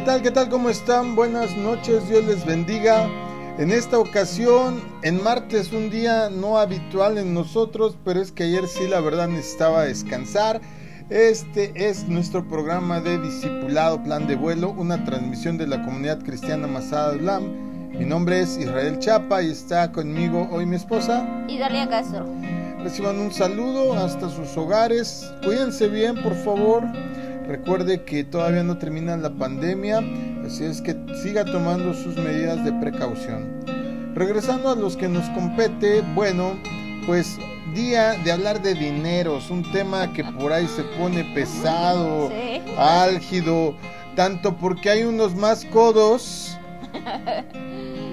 ¿Qué tal? ¿Qué tal? ¿Cómo están? Buenas noches, Dios les bendiga. En esta ocasión, en martes, un día no habitual en nosotros, pero es que ayer sí la verdad necesitaba descansar. Este es nuestro programa de discipulado Plan de Vuelo, una transmisión de la comunidad cristiana Masada Lam. Mi nombre es Israel Chapa y está conmigo hoy mi esposa. Idalia Castro. Reciban un saludo hasta sus hogares. Cuídense bien, por favor. Recuerde que todavía no termina la pandemia, así es que siga tomando sus medidas de precaución. Regresando a los que nos compete, bueno, pues día de hablar de dineros, un tema que por ahí se pone pesado, Sí. álgido, tanto porque hay unos más codos,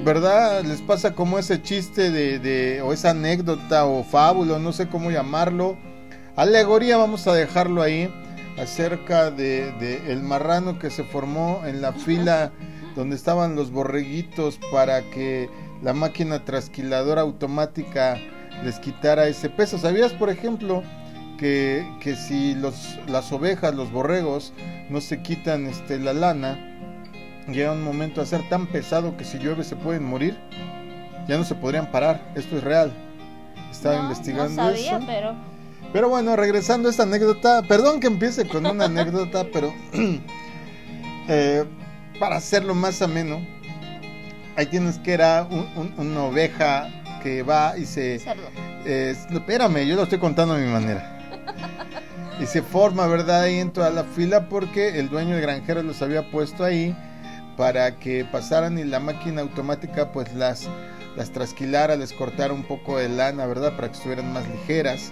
¿verdad? Les pasa como ese chiste de, de o esa anécdota o fábula, no sé cómo llamarlo, alegoría, vamos a dejarlo ahí, acerca de, de el marrano que se formó en la fila donde estaban los borreguitos para que la máquina trasquiladora automática les quitara ese peso. ¿Sabías, por ejemplo, que, que si los, las ovejas, los borregos, no se quitan este, la lana, llega un momento a ser tan pesado que si llueve se pueden morir? Ya no se podrían parar. Esto es real. Estaba No, investigando No sabía, eso. pero Pero bueno, regresando a esta anécdota, perdón que empiece con una anécdota, pero eh, para hacerlo más ameno, ahí tienes que era un- un- una oveja que va y se... eh, espérame, yo lo estoy contando a mi manera. Y se forma, ¿verdad? Ahí en toda la fila porque el dueño del granjero los había puesto ahí para que pasaran y la máquina automática pues las, las trasquilara, les cortara un poco de lana, ¿verdad? Para que estuvieran más ligeras.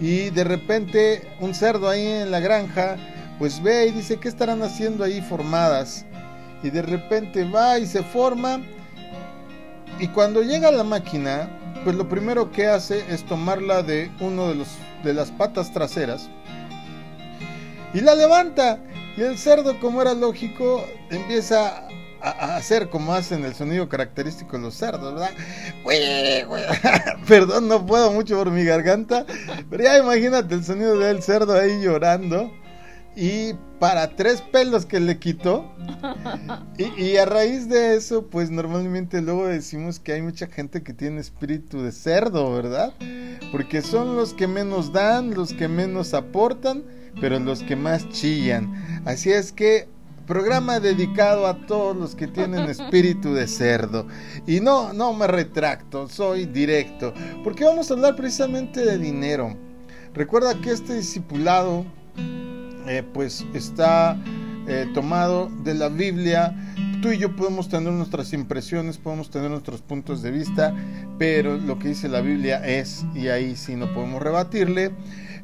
Y de repente un cerdo ahí en la granja pues ve y dice, ¿qué estarán haciendo ahí formadas? Y de repente va y se forma. Y cuando llega la máquina, pues lo primero que hace es tomarla de uno de los de las patas traseras y la levanta. Y el cerdo, como era lógico, empieza a, hacer como hacen el sonido característico de los cerdos, ¿verdad? Perdón, no puedo mucho por mi garganta, pero ya imagínate el sonido del cerdo ahí llorando. Y para tres pelos que le quitó, y, y a raíz de eso, pues normalmente luego decimos que hay mucha gente que tiene espíritu de cerdo, ¿verdad? Porque son los que menos dan, los que menos aportan, pero los que más chillan. Así es que programa dedicado a todos los que tienen espíritu de cerdo. Y no, no me retracto, soy directo, porque vamos a hablar precisamente de dinero. Recuerda que este discipulado eh, pues está eh, tomado de la Biblia. Tú y yo podemos tener nuestras impresiones, podemos tener nuestros puntos de vista, pero lo que dice la Biblia es, y ahí sí no podemos rebatirle.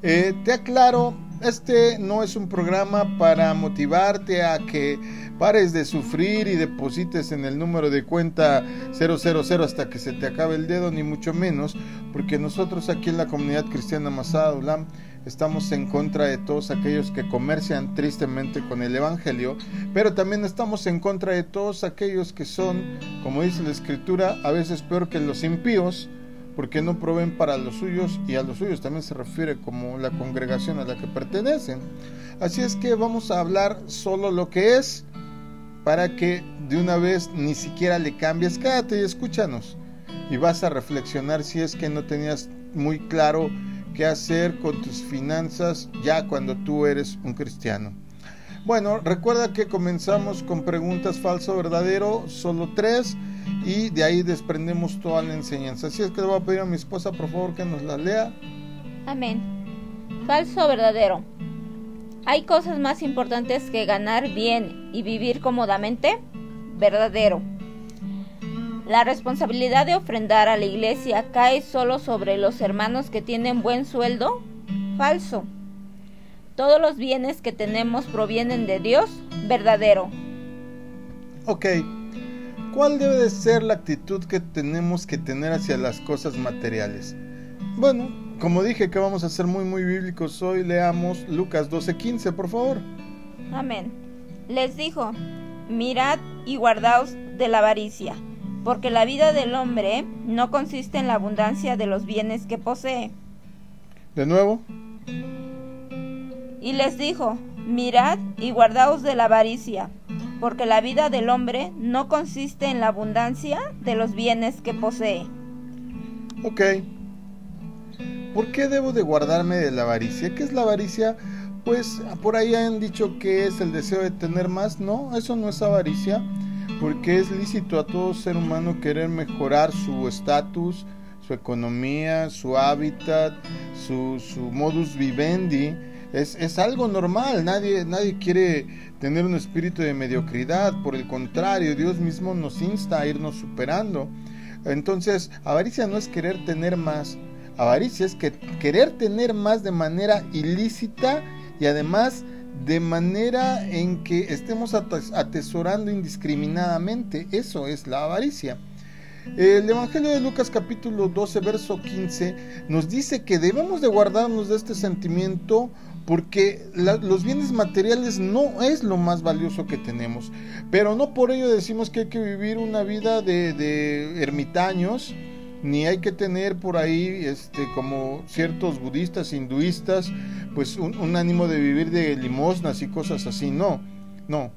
Eh, te aclaro, este no es un programa para motivarte a que pares de sufrir y deposites en el número de cuenta 000 hasta que se te acabe el dedo, ni mucho menos, porque nosotros aquí en la comunidad cristiana Masada Ulam estamos en contra de todos aquellos que comercian tristemente con el Evangelio, pero también estamos en contra de todos aquellos que son, como dice la Escritura, a veces peor que los impíos, porque no proveen para los suyos y a los suyos también se refiere como la congregación a la que pertenecen. Así es que vamos a hablar solo lo que es para que de una vez ni siquiera le cambies. Quédate y escúchanos y vas a reflexionar si es que no tenías muy claro qué hacer con tus finanzas ya cuando tú eres un cristiano. Bueno, recuerda que comenzamos con preguntas falso verdadero, solo tres, y de ahí desprendemos toda la enseñanza. Así es que le voy a pedir a mi esposa, por favor, que nos la lea. Amén. Falso o verdadero. ¿Hay cosas más importantes que ganar bien y vivir cómodamente? Verdadero. La responsabilidad de ofrendar a la iglesia cae solo sobre los hermanos que tienen buen sueldo? Falso. Todos los bienes que tenemos provienen de Dios? Verdadero. Ok, ¿cuál debe de ser la actitud que tenemos que tener hacia las cosas materiales? Bueno, como dije que vamos a ser muy muy bíblicos hoy, leamos Lucas 12:15, por favor. Amén. Les dijo, mirad y guardaos de la avaricia, porque la vida del hombre no consiste en la abundancia de los bienes que posee. De nuevo, Y les dijo, mirad y guardaos de la avaricia, porque la vida del hombre no consiste en la abundancia de los bienes que posee. Ok. ¿Por qué debo de guardarme de la avaricia? ¿Qué es la avaricia? Pues por ahí han dicho que es el deseo de tener más. No, eso no es avaricia, porque es lícito a todo ser humano querer mejorar su estatus, su economía, su hábitat, su, su modus vivendi. Es, es, algo normal, nadie, nadie quiere tener un espíritu de mediocridad, por el contrario, Dios mismo nos insta a irnos superando. Entonces, avaricia no es querer tener más, avaricia es que querer tener más de manera ilícita y además de manera en que estemos atesorando indiscriminadamente. Eso es la avaricia. El Evangelio de Lucas capítulo 12, verso 15 nos dice que debemos de guardarnos de este sentimiento porque los bienes materiales no es lo más valioso que tenemos, pero no por ello decimos que hay que vivir una vida de, ermitaños, ni hay que tener por ahí, este, como ciertos budistas, hinduistas, pues un, ánimo de vivir de limosnas y cosas así, no, no.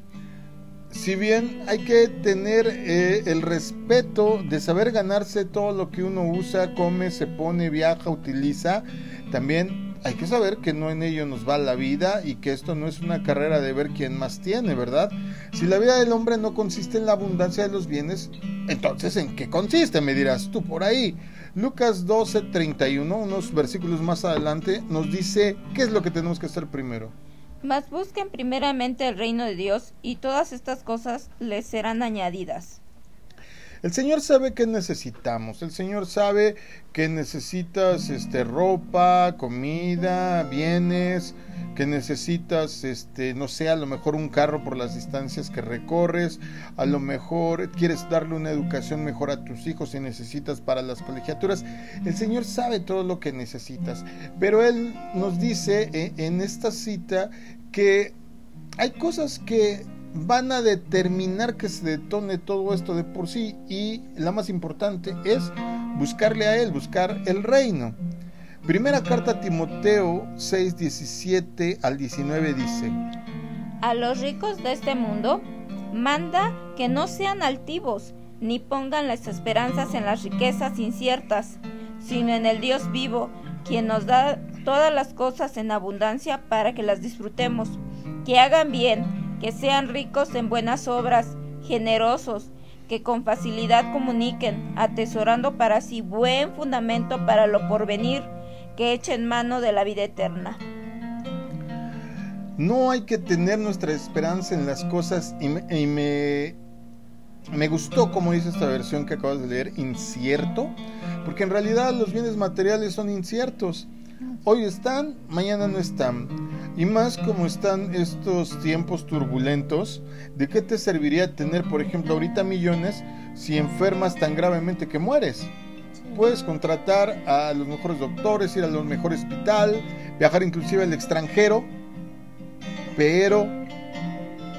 Si bien hay que tener eh, el respeto de saber ganarse todo lo que uno usa, come, se pone, viaja, utiliza, también hay que saber que no en ello nos va la vida y que esto no es una carrera de ver quién más tiene, ¿verdad? Si la vida del hombre no consiste en la abundancia de los bienes, entonces ¿en qué consiste? Me dirás tú por ahí. Lucas 12, 31, unos versículos más adelante, nos dice qué es lo que tenemos que hacer primero. Mas busquen primeramente el reino de Dios y todas estas cosas les serán añadidas. El Señor sabe que necesitamos. El Señor sabe que necesitas este ropa, comida, bienes, que necesitas este no sé, a lo mejor un carro por las distancias que recorres, a lo mejor quieres darle una educación mejor a tus hijos y necesitas para las colegiaturas. El Señor sabe todo lo que necesitas, pero él nos dice eh, en esta cita que hay cosas que van a determinar que se detone todo esto de por sí y la más importante es buscarle a Él, buscar el reino. Primera carta a Timoteo 6, 17 al 19 dice, A los ricos de este mundo manda que no sean altivos, ni pongan las esperanzas en las riquezas inciertas, sino en el Dios vivo, quien nos da todas las cosas en abundancia para que las disfrutemos, que hagan bien, que sean ricos en buenas obras, generosos, que con facilidad comuniquen, atesorando para sí buen fundamento para lo porvenir, que echen mano de la vida eterna. No hay que tener nuestra esperanza en las cosas y me, me, gustó como dice esta versión que acabas de leer, incierto, porque en realidad los bienes materiales son inciertos. Hoy están, mañana no están. Y más como están estos tiempos turbulentos, ¿de qué te serviría tener, por ejemplo, ahorita millones si enfermas tan gravemente que mueres? Puedes contratar a los mejores doctores, ir a los mejores hospital, viajar inclusive al extranjero, pero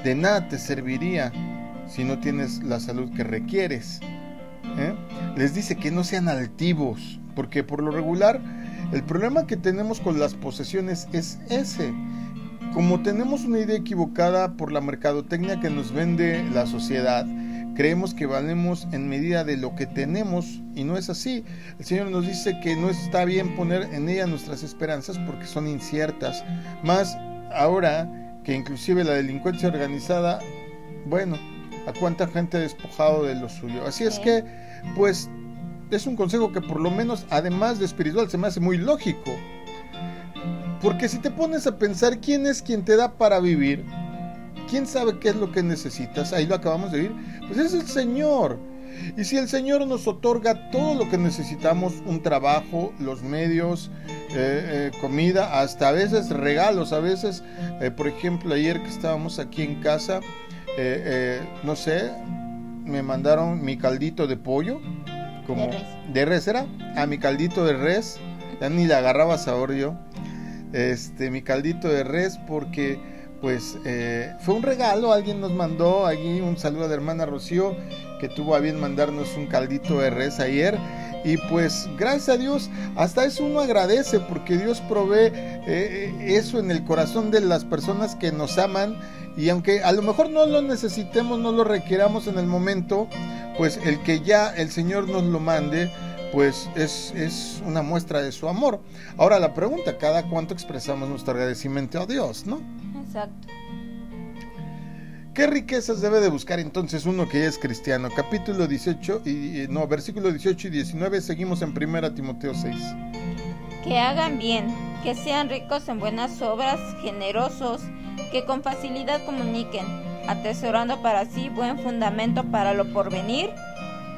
de nada te serviría si no tienes la salud que requieres. ¿eh? Les dice que no sean altivos, porque por lo regular el problema que tenemos con las posesiones es ese. Como tenemos una idea equivocada por la mercadotecnia que nos vende la sociedad, creemos que valemos en medida de lo que tenemos y no es así. El Señor nos dice que no está bien poner en ella nuestras esperanzas porque son inciertas. Más ahora que inclusive la delincuencia organizada, bueno, a cuánta gente ha despojado de lo suyo. Así es que, pues es un consejo que por lo menos, además de espiritual, se me hace muy lógico. Porque si te pones a pensar quién es quien te da para vivir, quién sabe qué es lo que necesitas, ahí lo acabamos de oír, pues es el Señor. Y si el Señor nos otorga todo lo que necesitamos, un trabajo, los medios, eh, eh, comida, hasta a veces regalos, a veces, eh, por ejemplo, ayer que estábamos aquí en casa, no sé, me mandaron mi caldito de pollo, como de res. era a mi caldito de res ya ni le agarraba sabor yo. Este mi caldito de res porque pues eh, fue un regalo alguien nos mandó allí un saludo a la hermana Rocío que tuvo a bien mandarnos un caldito de res ayer. Y pues gracias a Dios hasta eso uno agradece porque Dios provee eh, eso en el corazón de las personas que nos aman. Y aunque a lo mejor no lo necesitemos, no lo requiramos en el momento, pues el que ya el Señor nos lo mande, pues es, es, una muestra de su amor. Ahora la pregunta, ¿cada cuánto expresamos nuestro agradecimiento a Dios, no? Exacto. ¿Qué riquezas debe de buscar entonces uno que es cristiano? Capítulo 18 y no, versículo 18 y 19, seguimos en 1 Timoteo 6. Que hagan bien, que sean ricos en buenas obras, generosos, que con facilidad comuniquen, atesorando para sí buen fundamento para lo porvenir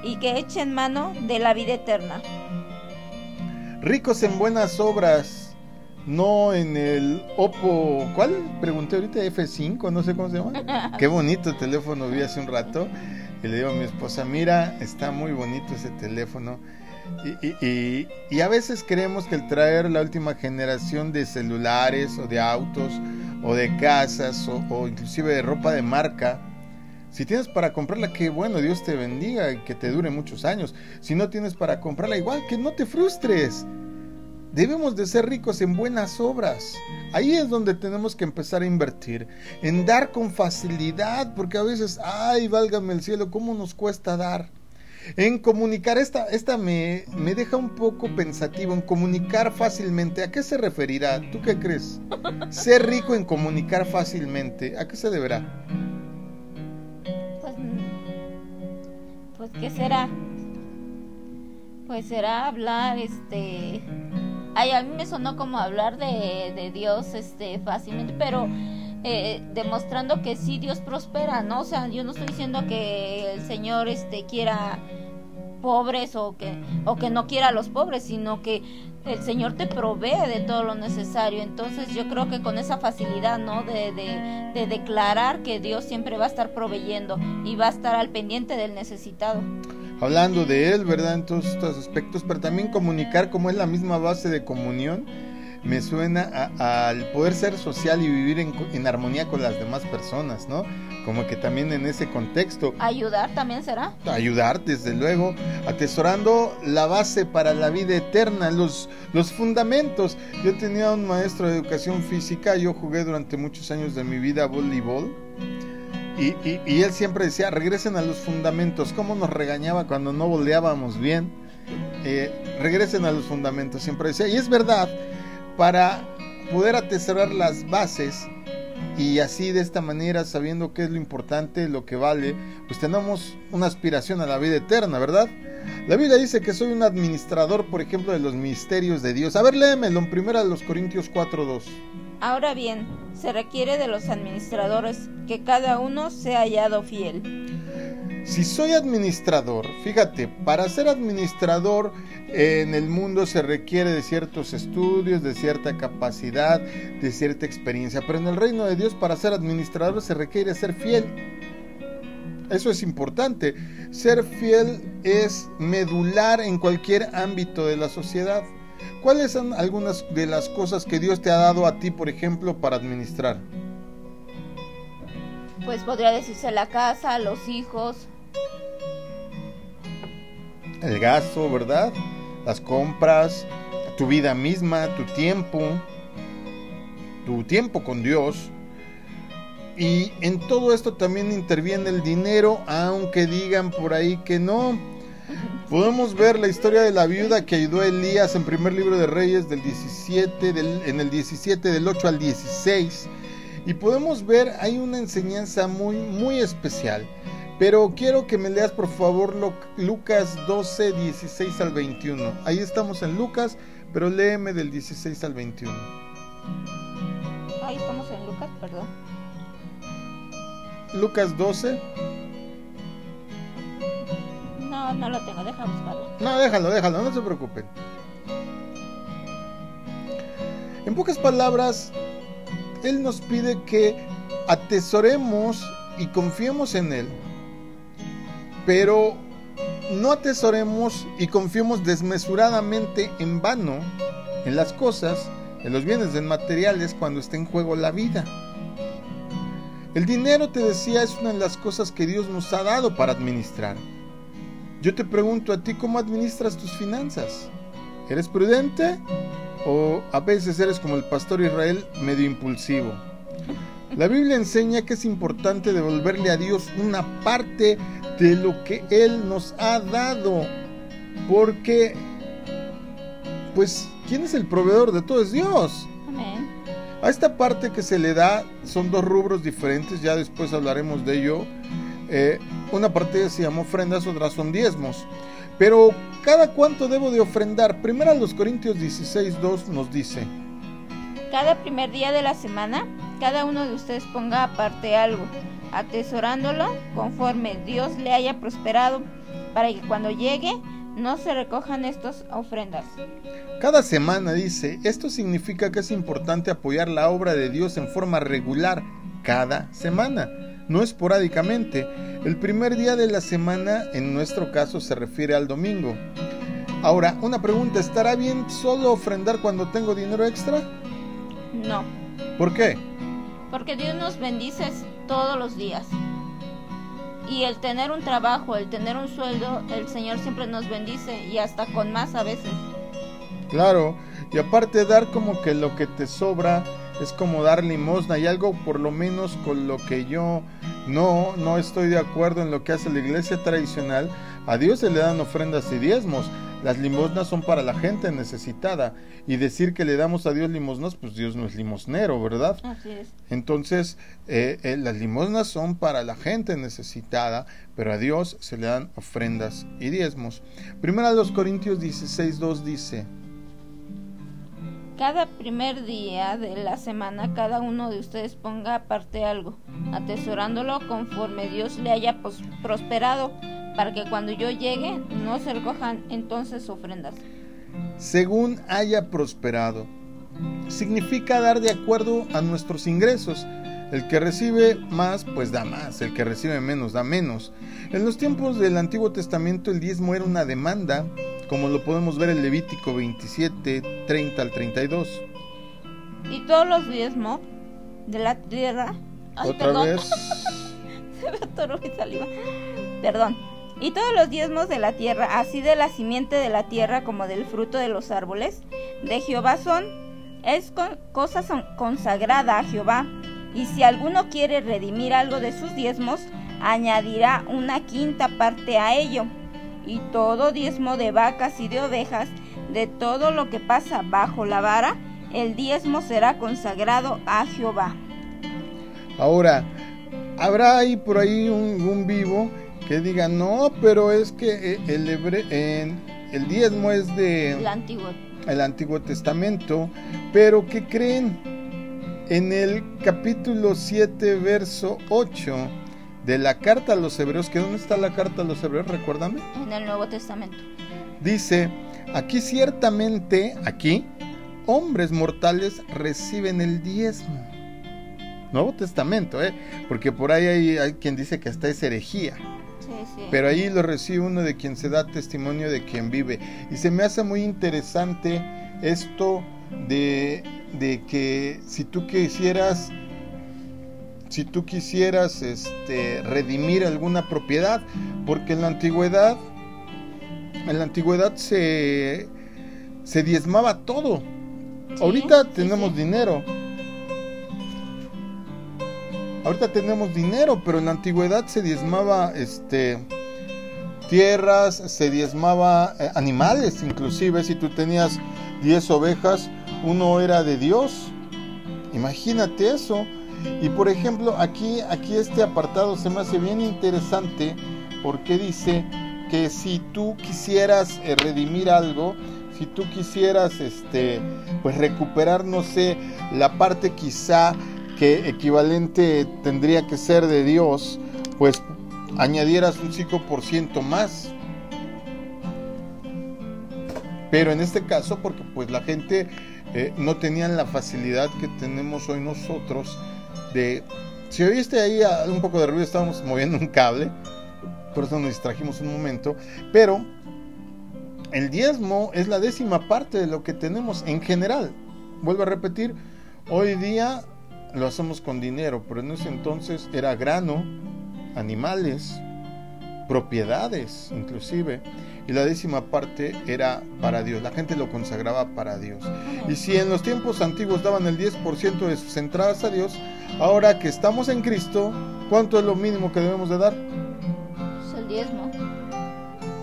y que echen mano de la vida eterna. Ricos en buenas obras, no en el Oppo, ¿cuál? Pregunté ahorita, F5, no sé cómo se llama. Qué bonito teléfono vi hace un rato. Y le digo a mi esposa, mira, está muy bonito ese teléfono. Y, a veces creemos que el traer la última generación de celulares o de autos o de casas o, o inclusive de ropa de marca, si tienes para comprarla, qué bueno, Dios te bendiga y que te dure muchos años. Si no tienes para comprarla, igual que no te frustres. Debemos de ser ricos en buenas obras. Ahí es donde tenemos que empezar a invertir, en dar con facilidad, porque a veces, ay, válgame el cielo, ¿cómo nos cuesta dar? En comunicar, esta, esta me, me deja un poco pensativo, en comunicar fácilmente. ¿A qué se referirá? ¿Tú qué crees? Ser rico en comunicar fácilmente, ¿a qué se deberá? Pues, pues ¿qué será? Pues será hablar, este, Ay, a mí me sonó como hablar de, de Dios este, fácilmente, pero eh, demostrando que sí Dios prospera, ¿no? O sea, yo no estoy diciendo que el Señor este, quiera pobres o que, o que no quiera a los pobres, sino que el Señor te provee de todo lo necesario. Entonces yo creo que con esa facilidad, ¿no? De, de, de declarar que Dios siempre va a estar proveyendo y va a estar al pendiente del necesitado hablando de Él, ¿verdad? En todos estos aspectos, pero también comunicar como es la misma base de comunión, me suena al poder ser social y vivir en, armonía con las demás personas, ¿no? Como que también en ese contexto. Ayudar también será. Ayudar, desde luego, atesorando la base para la vida eterna, los, los fundamentos. Yo tenía un maestro de educación física, yo jugué durante muchos años de mi vida voleibol y, él siempre decía, regresen a los fundamentos. ¿Cómo nos regañaba cuando no volteábamos bien? Eh, regresen a los fundamentos, siempre decía. Y es verdad, para poder atesorar las bases y así de esta manera, sabiendo qué es lo importante, lo que vale, pues tenemos una aspiración a la vida eterna, ¿verdad? La Biblia dice que soy un administrador, por ejemplo, de los misterios de Dios. A ver, léemelo en primera de los Corintios 4.2. Ahora bien, se requiere de los administradores que cada uno sea hallado fiel. Si soy administrador, fíjate, para ser administrador en el mundo se requiere de ciertos estudios, de cierta capacidad, de cierta experiencia, pero en el reino de Dios para ser administrador se requiere ser fiel. Eso es importante. Ser fiel es medular en cualquier ámbito de la sociedad. ¿Cuáles son algunas de las cosas que Dios te ha dado a ti, por ejemplo, para administrar? Pues podría decirse la casa, los hijos. El gasto, ¿verdad? Las compras, tu vida misma, tu tiempo, tu tiempo con Dios. Y en todo esto también interviene el dinero, aunque digan por ahí que no. Podemos ver la historia de la viuda que ayudó a Elías en primer libro de Reyes del 17, del, en el 17 del 8 al 16. Y podemos ver, hay una enseñanza muy, muy especial. Pero quiero que me leas por favor Lucas 12, 16 al 21. Ahí estamos en Lucas, pero léeme del 16 al 21. Ahí estamos en Lucas, perdón. Lucas 12. No, no lo tengo, déjalo buscarlo. No, déjalo, déjalo, no se preocupen. En pocas palabras, Él nos pide que atesoremos y confiemos en Él, pero no atesoremos y confiemos desmesuradamente en vano en las cosas, en los bienes en materiales cuando está en juego la vida. El dinero, te decía, es una de las cosas que Dios nos ha dado para administrar. Yo te pregunto a ti, ¿cómo administras tus finanzas? ¿Eres prudente? ¿O a veces eres como el pastor Israel, medio impulsivo? La Biblia enseña que es importante devolverle a Dios una parte de lo que Él nos ha dado. Porque, pues, ¿quién es el proveedor de todo? Es Dios. Amén. A esta parte que se le da son dos rubros diferentes, ya después hablaremos de ello. Eh, una parte se llama ofrendas, otra son diezmos. Pero, ¿cada cuánto debo de ofrendar? Primero los Corintios 16, 2 nos dice. Cada primer día de la semana, cada uno de ustedes ponga aparte algo, atesorándolo conforme Dios le haya prosperado, para que cuando llegue no se recojan estas ofrendas. Cada semana dice, esto significa que es importante apoyar la obra de Dios en forma regular, cada semana, no esporádicamente. El primer día de la semana, en nuestro caso, se refiere al domingo. Ahora, una pregunta, ¿estará bien solo ofrendar cuando tengo dinero extra? No, ¿Por qué? porque Dios nos bendice todos los días. Y el tener un trabajo, el tener un sueldo, el Señor siempre nos bendice y hasta con más a veces. Claro, y aparte dar como que lo que te sobra es como dar limosna y algo por lo menos con lo que yo no, no estoy de acuerdo en lo que hace la iglesia tradicional. A Dios se le dan ofrendas y diezmos. Las limosnas son para la gente necesitada. Y decir que le damos a Dios limosnas, pues Dios no es limosnero, ¿verdad? Así es. Entonces, eh, eh, las limosnas son para la gente necesitada, pero a Dios se le dan ofrendas y diezmos. Primera de los Corintios 16, 2 dice, Cada primer día de la semana cada uno de ustedes ponga aparte algo, atesorándolo conforme Dios le haya prosperado, para que cuando yo llegue no se recojan entonces ofrendas. según haya prosperado. Significa dar de acuerdo a nuestros ingresos. El que recibe más, pues da más. El que recibe menos, da menos. En los tiempos del Antiguo Testamento el diezmo era una demanda, como lo podemos ver en Levítico 27, 30 al 32. Y todos los diezmos de la tierra... Ay, Otra perdón. vez. Se me atoró mi saliva. Perdón. Y todos los diezmos de la tierra, así de la simiente de la tierra como del fruto de los árboles, de Jehová son, es con- cosa son- consagrada a Jehová. Y si alguno quiere redimir algo de sus diezmos, añadirá una quinta parte a ello. Y todo diezmo de vacas y de ovejas, de todo lo que pasa bajo la vara, el diezmo será consagrado a Jehová. Ahora, habrá ahí por ahí un, un vivo que diga, no, pero es que eh, el, hebre- el diezmo es de... El antiguo. el Antiguo Testamento, pero ¿qué creen? En el capítulo 7, verso 8 de la carta a los hebreos, que ¿dónde está la carta a los hebreos? Recuérdame. En el Nuevo Testamento. Dice, aquí ciertamente, aquí, hombres mortales reciben el diezmo. Nuevo Testamento, ¿eh? Porque por ahí hay, hay quien dice que hasta es herejía. Sí, sí. Pero ahí lo recibe uno de quien se da testimonio de quien vive. Y se me hace muy interesante esto de, de que si tú quisieras, si tú quisieras este, redimir alguna propiedad, porque en la antigüedad, en la antigüedad se, se diezmaba todo. Sí, Ahorita sí, tenemos sí. dinero. Ahorita tenemos dinero, pero en la antigüedad se diezmaba este tierras, se diezmaba eh, animales, inclusive si tú tenías 10 ovejas, uno era de Dios. Imagínate eso. Y por ejemplo, aquí aquí este apartado se me hace bien interesante porque dice que si tú quisieras eh, redimir algo, si tú quisieras este pues recuperar no sé, la parte quizá que equivalente tendría que ser de Dios, pues añadieras un 5% más. Pero en este caso, porque pues la gente eh, no tenían la facilidad que tenemos hoy nosotros de... Si oíste ahí un poco de ruido, estábamos moviendo un cable, por eso nos distrajimos un momento, pero el diezmo es la décima parte de lo que tenemos en general. Vuelvo a repetir, hoy día lo hacemos con dinero, pero en ese entonces era grano, animales, propiedades inclusive, y la décima parte era para Dios, la gente lo consagraba para Dios. Y si en los tiempos antiguos daban el 10% de sus entradas a Dios, ahora que estamos en Cristo, ¿cuánto es lo mínimo que debemos de dar? Pues el diezmo.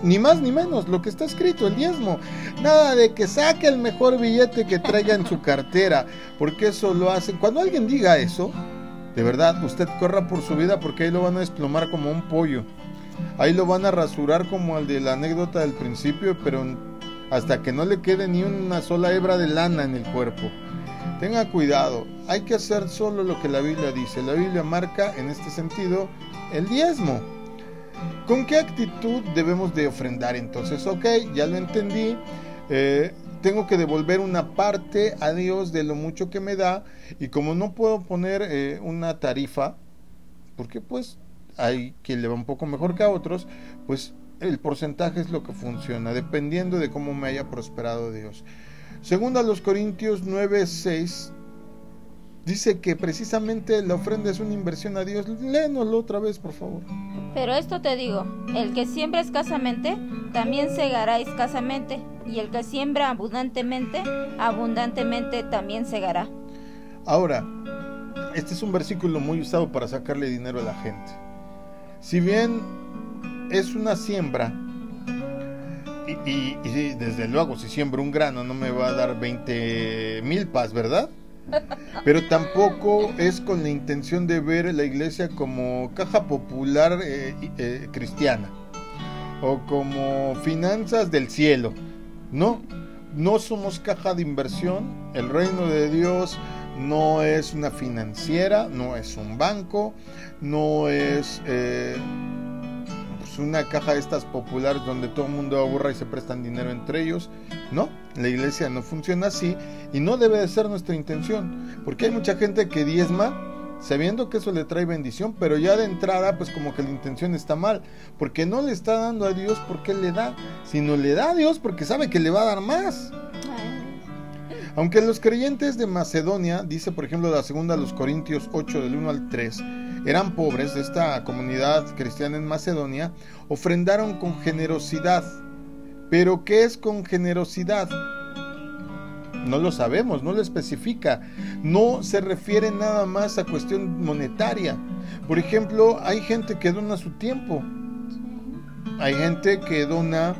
Ni más ni menos, lo que está escrito, el diezmo. Nada de que saque el mejor billete que traiga en su cartera, porque eso lo hacen. Cuando alguien diga eso, de verdad, usted corra por su vida porque ahí lo van a desplomar como un pollo. Ahí lo van a rasurar como el de la anécdota del principio, pero hasta que no le quede ni una sola hebra de lana en el cuerpo. Tenga cuidado, hay que hacer solo lo que la Biblia dice. La Biblia marca en este sentido el diezmo. ¿Con qué actitud debemos de ofrendar entonces? Ok, ya lo entendí. Eh, tengo que devolver una parte a Dios de lo mucho que me da y como no puedo poner eh, una tarifa, porque pues hay quien le va un poco mejor que a otros, pues el porcentaje es lo que funciona, dependiendo de cómo me haya prosperado Dios. Segundo a los Corintios 9, 6, dice que precisamente la ofrenda es una inversión a Dios. Léenoslo otra vez, por favor. Pero esto te digo, el que siembra escasamente, también segará escasamente, y el que siembra abundantemente, abundantemente también segará. Ahora, este es un versículo muy usado para sacarle dinero a la gente. Si bien es una siembra, y, desde luego si siembro un grano no me va a dar 20 mil pas, ¿verdad? Pero tampoco es con la intención de ver la iglesia como caja popular eh, eh, cristiana o como finanzas del cielo. No, no somos caja de inversión. El reino de Dios no es una financiera, no es un banco, no es eh, pues una caja de estas populares donde todo el mundo aburra y se prestan dinero entre ellos. No, la iglesia no funciona así y no debe de ser nuestra intención, porque hay mucha gente que diezma sabiendo que eso le trae bendición, pero ya de entrada pues como que la intención está mal, porque no le está dando a Dios porque le da, sino le da a Dios porque sabe que le va a dar más. Aunque los creyentes de Macedonia, dice por ejemplo la segunda los Corintios 8 del 1 al 3, eran pobres de esta comunidad cristiana en Macedonia, ofrendaron con generosidad. Pero ¿qué es con generosidad? No lo sabemos, no lo especifica. No se refiere nada más a cuestión monetaria. Por ejemplo, hay gente que dona su tiempo. Hay gente que dona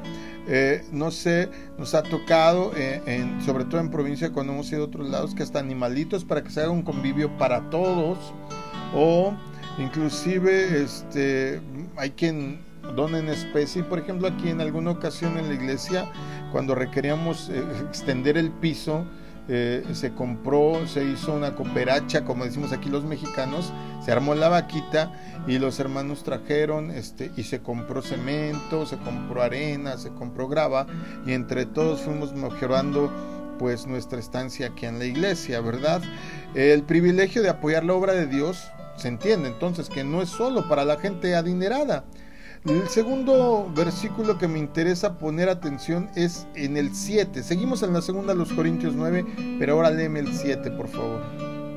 eh, no sé, nos ha tocado, eh, sobre todo en provincia cuando hemos ido a otros lados, que hasta animalitos para que se haga un convivio para todos, o inclusive este, hay quien dona en especie, por ejemplo aquí en alguna ocasión en la iglesia, cuando requeríamos eh, extender el piso, eh, se compró, se hizo una cooperacha, como decimos aquí los mexicanos, se armó la vaquita y los hermanos trajeron este y se compró cemento, se compró arena, se compró grava y entre todos fuimos mejorando pues nuestra estancia aquí en la iglesia, ¿verdad? El privilegio de apoyar la obra de Dios se entiende entonces que no es solo para la gente adinerada, el segundo versículo que me interesa poner atención es en el 7. Seguimos en la segunda de los Corintios 9, pero ahora léeme el 7, por favor.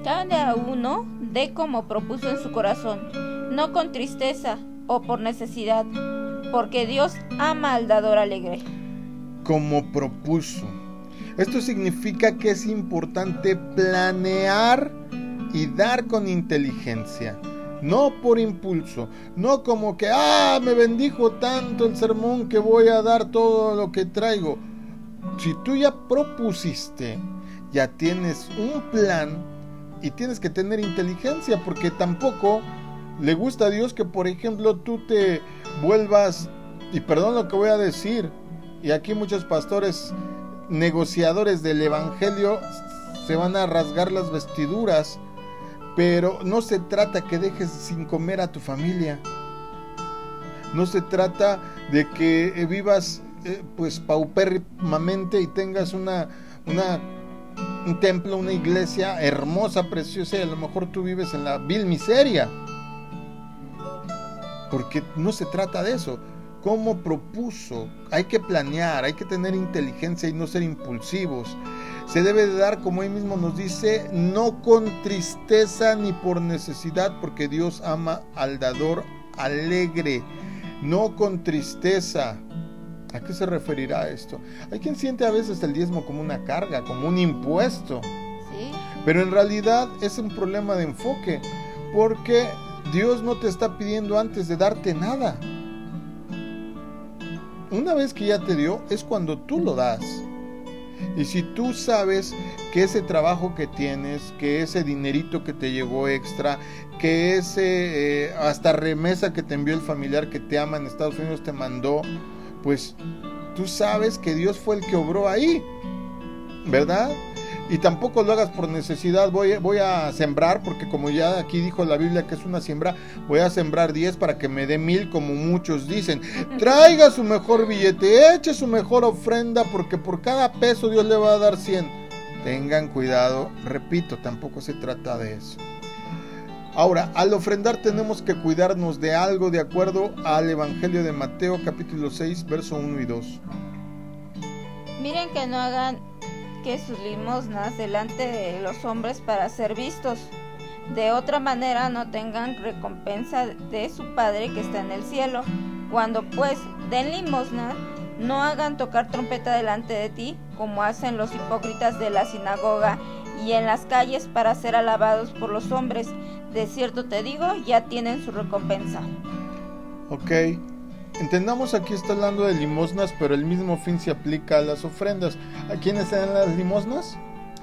Cada uno dé como propuso en su corazón, no con tristeza o por necesidad, porque Dios ama al dador alegre. Como propuso. Esto significa que es importante planear y dar con inteligencia no por impulso, no como que, ah, me bendijo tanto el sermón que voy a dar todo lo que traigo. Si tú ya propusiste, ya tienes un plan y tienes que tener inteligencia porque tampoco le gusta a Dios que, por ejemplo, tú te vuelvas, y perdón lo que voy a decir, y aquí muchos pastores negociadores del Evangelio se van a rasgar las vestiduras pero no se trata que dejes sin comer a tu familia. No se trata de que eh, vivas eh, pues paupérrimamente y tengas una, un templo, una iglesia hermosa, preciosa y a lo mejor tú vives en la vil miseria. Porque no se trata de eso. Como propuso, hay que planear, hay que tener inteligencia y no ser impulsivos se debe de dar, como él mismo nos dice, no con tristeza ni por necesidad, porque Dios ama al dador alegre. no con tristeza. ¿A qué se referirá esto? Hay quien siente a veces el diezmo como una carga, como un impuesto. Sí. Pero en realidad es un problema de enfoque, porque Dios no te está pidiendo antes de darte nada. Una vez que ya te dio, es cuando tú lo das. Y si tú sabes que ese trabajo que tienes, que ese dinerito que te llegó extra, que ese eh, hasta remesa que te envió el familiar que te ama en Estados Unidos te mandó, pues tú sabes que Dios fue el que obró ahí, ¿verdad? Y tampoco lo hagas por necesidad, voy, voy a sembrar, porque como ya aquí dijo la Biblia que es una siembra, voy a sembrar 10 para que me dé mil, como muchos dicen. Traiga su mejor billete, eche su mejor ofrenda, porque por cada peso Dios le va a dar 100. Tengan cuidado, repito, tampoco se trata de eso. Ahora, al ofrendar tenemos que cuidarnos de algo de acuerdo al Evangelio de Mateo capítulo 6, verso 1 y 2. Miren que no hagan que sus limosnas delante de los hombres para ser vistos. De otra manera no tengan recompensa de su Padre que está en el cielo. Cuando pues den limosna, no hagan tocar trompeta delante de ti, como hacen los hipócritas de la sinagoga y en las calles para ser alabados por los hombres. De cierto te digo, ya tienen su recompensa. Entendamos aquí está hablando de limosnas, pero el mismo fin se aplica a las ofrendas. ¿A quiénes se dan las limosnas?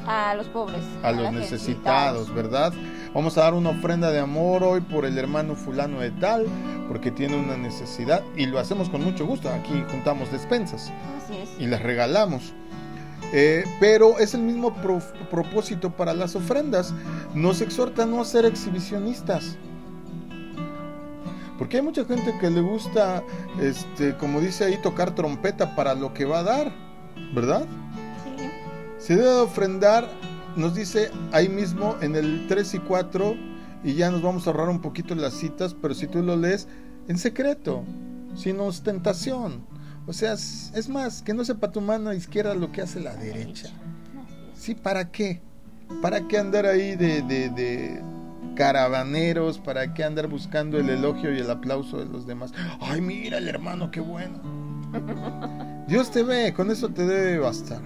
A los pobres. A los necesitados, ¿verdad? Vamos a dar una ofrenda de amor hoy por el hermano fulano de tal, porque tiene una necesidad y lo hacemos con mucho gusto. Aquí juntamos despensas Así es. y las regalamos. Eh, pero es el mismo pro- propósito para las ofrendas. Nos exhorta a no ser exhibicionistas. Porque hay mucha gente que le gusta, este, como dice ahí, tocar trompeta para lo que va a dar, ¿verdad? Sí. Se debe de ofrendar, nos dice ahí mismo en el 3 y 4, y ya nos vamos a ahorrar un poquito las citas, pero si tú lo lees en secreto, sin ostentación. O sea, es es más, que no sepa tu mano izquierda lo que hace la derecha. Sí, ¿para qué? ¿Para qué andar ahí de, de, de caravaneros? ¿Para qué andar buscando el elogio y el aplauso de los demás? Ay, mira el hermano, qué bueno. Dios te ve, con eso te debe bastar.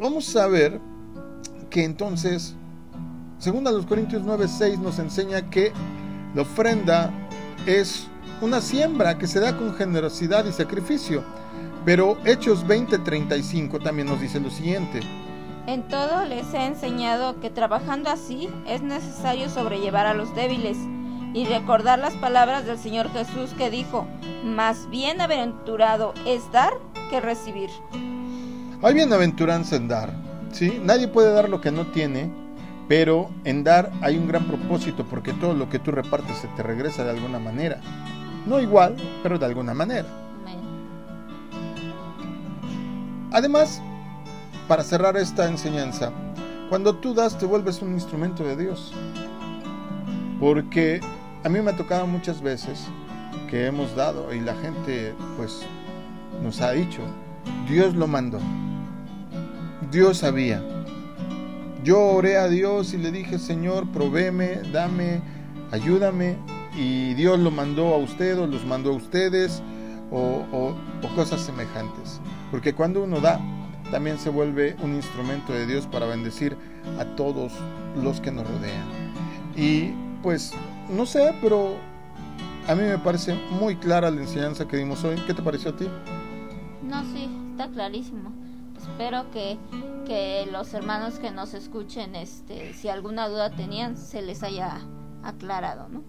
Vamos a ver que entonces, según a los Corintios 9:6 nos enseña que la ofrenda es una siembra que se da con generosidad y sacrificio. Pero Hechos 20:35 también nos dice lo siguiente. En todo les he enseñado que trabajando así es necesario sobrellevar a los débiles y recordar las palabras del Señor Jesús que dijo, más bienaventurado es dar que recibir. Hay bienaventuranza en dar, ¿sí? Nadie puede dar lo que no tiene, pero en dar hay un gran propósito porque todo lo que tú repartes se te regresa de alguna manera. No igual, pero de alguna manera. Además, para cerrar esta enseñanza, cuando tú das te vuelves un instrumento de Dios. Porque a mí me ha tocado muchas veces que hemos dado y la gente pues nos ha dicho, Dios lo mandó. Dios sabía. Yo oré a Dios y le dije, Señor, provéeme, dame, ayúdame. Y Dios lo mandó a usted o los mandó a ustedes o, cosas semejantes. Porque cuando uno da, también se vuelve un instrumento de Dios para bendecir a todos los que nos rodean. Y pues, no sé, pero a mí me parece muy clara la enseñanza que dimos hoy. ¿Qué te pareció a ti? No, sí, está clarísimo. Espero que, que los hermanos que nos escuchen, este, si alguna duda tenían, se les haya aclarado, ¿no?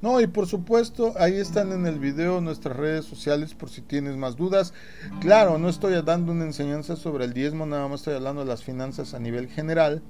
No, y por supuesto, ahí están en el video nuestras redes sociales por si tienes más dudas. Claro, no estoy dando una enseñanza sobre el diezmo, nada más estoy hablando de las finanzas a nivel general.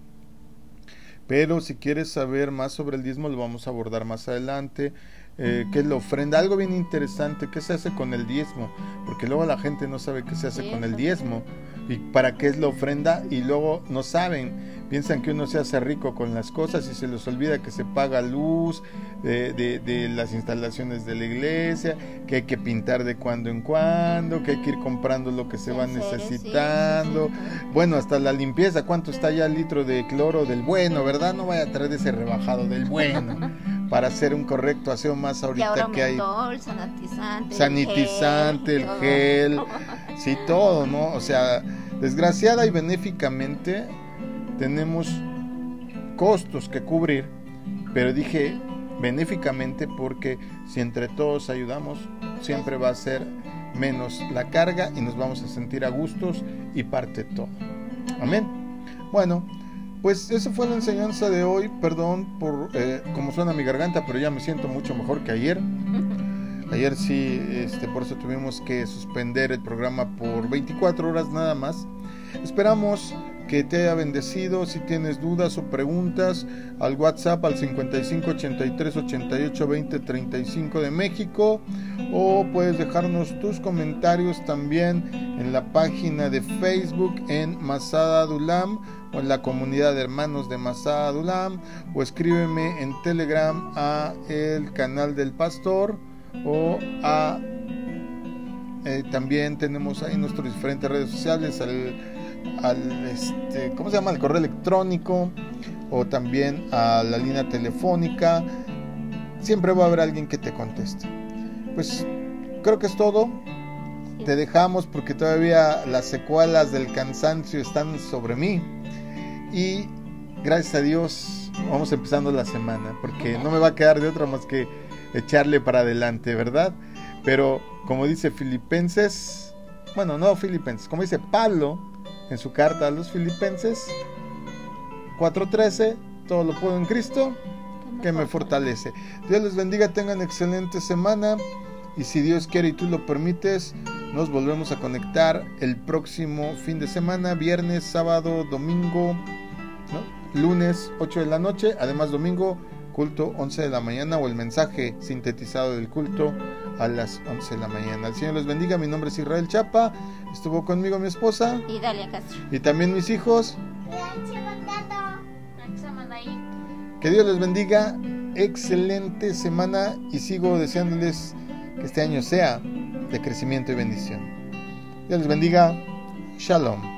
Pero si quieres saber más sobre el diezmo, lo vamos a abordar más adelante. Eh, ¿Qué es la ofrenda? Algo bien interesante, ¿qué se hace con el diezmo? Porque luego la gente no sabe qué se hace con el diezmo y para qué es la ofrenda y luego no saben, piensan que uno se hace rico con las cosas y se les olvida que se paga luz de, de- de las instalaciones de la iglesia, que hay que pintar de cuando en cuando, que hay que ir comprando lo que se va necesitando. Bueno, hasta la limpieza, ¿cuánto está ya el litro de cloro del bueno, verdad? No vaya a traer ese rebajado del bueno. para hacer un correcto aseo más ahorita que hay. El sanitizante, sanitizante, el gel, sí, todo, ¿no? O sea, desgraciada y benéficamente tenemos costos que cubrir, pero dije benéficamente porque si entre todos ayudamos, siempre va a ser menos la carga y nos vamos a sentir a gustos y parte todo. Amén. Bueno, pues eso fue la enseñanza de hoy. Perdón por eh, cómo suena mi garganta, pero ya me siento mucho mejor que ayer. Ayer sí, este, por eso tuvimos que suspender el programa por 24 horas nada más. Esperamos que te haya bendecido. Si tienes dudas o preguntas, al WhatsApp al 55 83 88 20 35 de México. O puedes dejarnos tus comentarios también en la página de Facebook en Masada Dulam o en la comunidad de hermanos de Masada Dulam. O escríbeme en Telegram a el canal del pastor o a eh, también tenemos ahí nuestras diferentes redes sociales al al este, ¿cómo se llama? el correo electrónico o también a la línea telefónica. Siempre va a haber alguien que te conteste. Pues creo que es todo. Te dejamos porque todavía las secuelas del cansancio están sobre mí. Y gracias a Dios vamos empezando la semana porque no me va a quedar de otra más que echarle para adelante, ¿verdad? Pero como dice Filipenses, bueno, no Filipenses, como dice Pablo, en su carta a los filipenses 4.13, todo lo puedo en Cristo que me fortalece. Dios les bendiga, tengan excelente semana y si Dios quiere y tú lo permites, nos volvemos a conectar el próximo fin de semana, viernes, sábado, domingo, lunes 8 de la noche, además domingo culto 11 de la mañana o el mensaje sintetizado del culto a las 11 de la mañana. El Señor les bendiga, mi nombre es Israel Chapa, estuvo conmigo mi esposa y Dalia Castro. Y también mis hijos. Que Dios les bendiga, excelente semana y sigo deseándoles que este año sea de crecimiento y bendición. Dios les bendiga, shalom.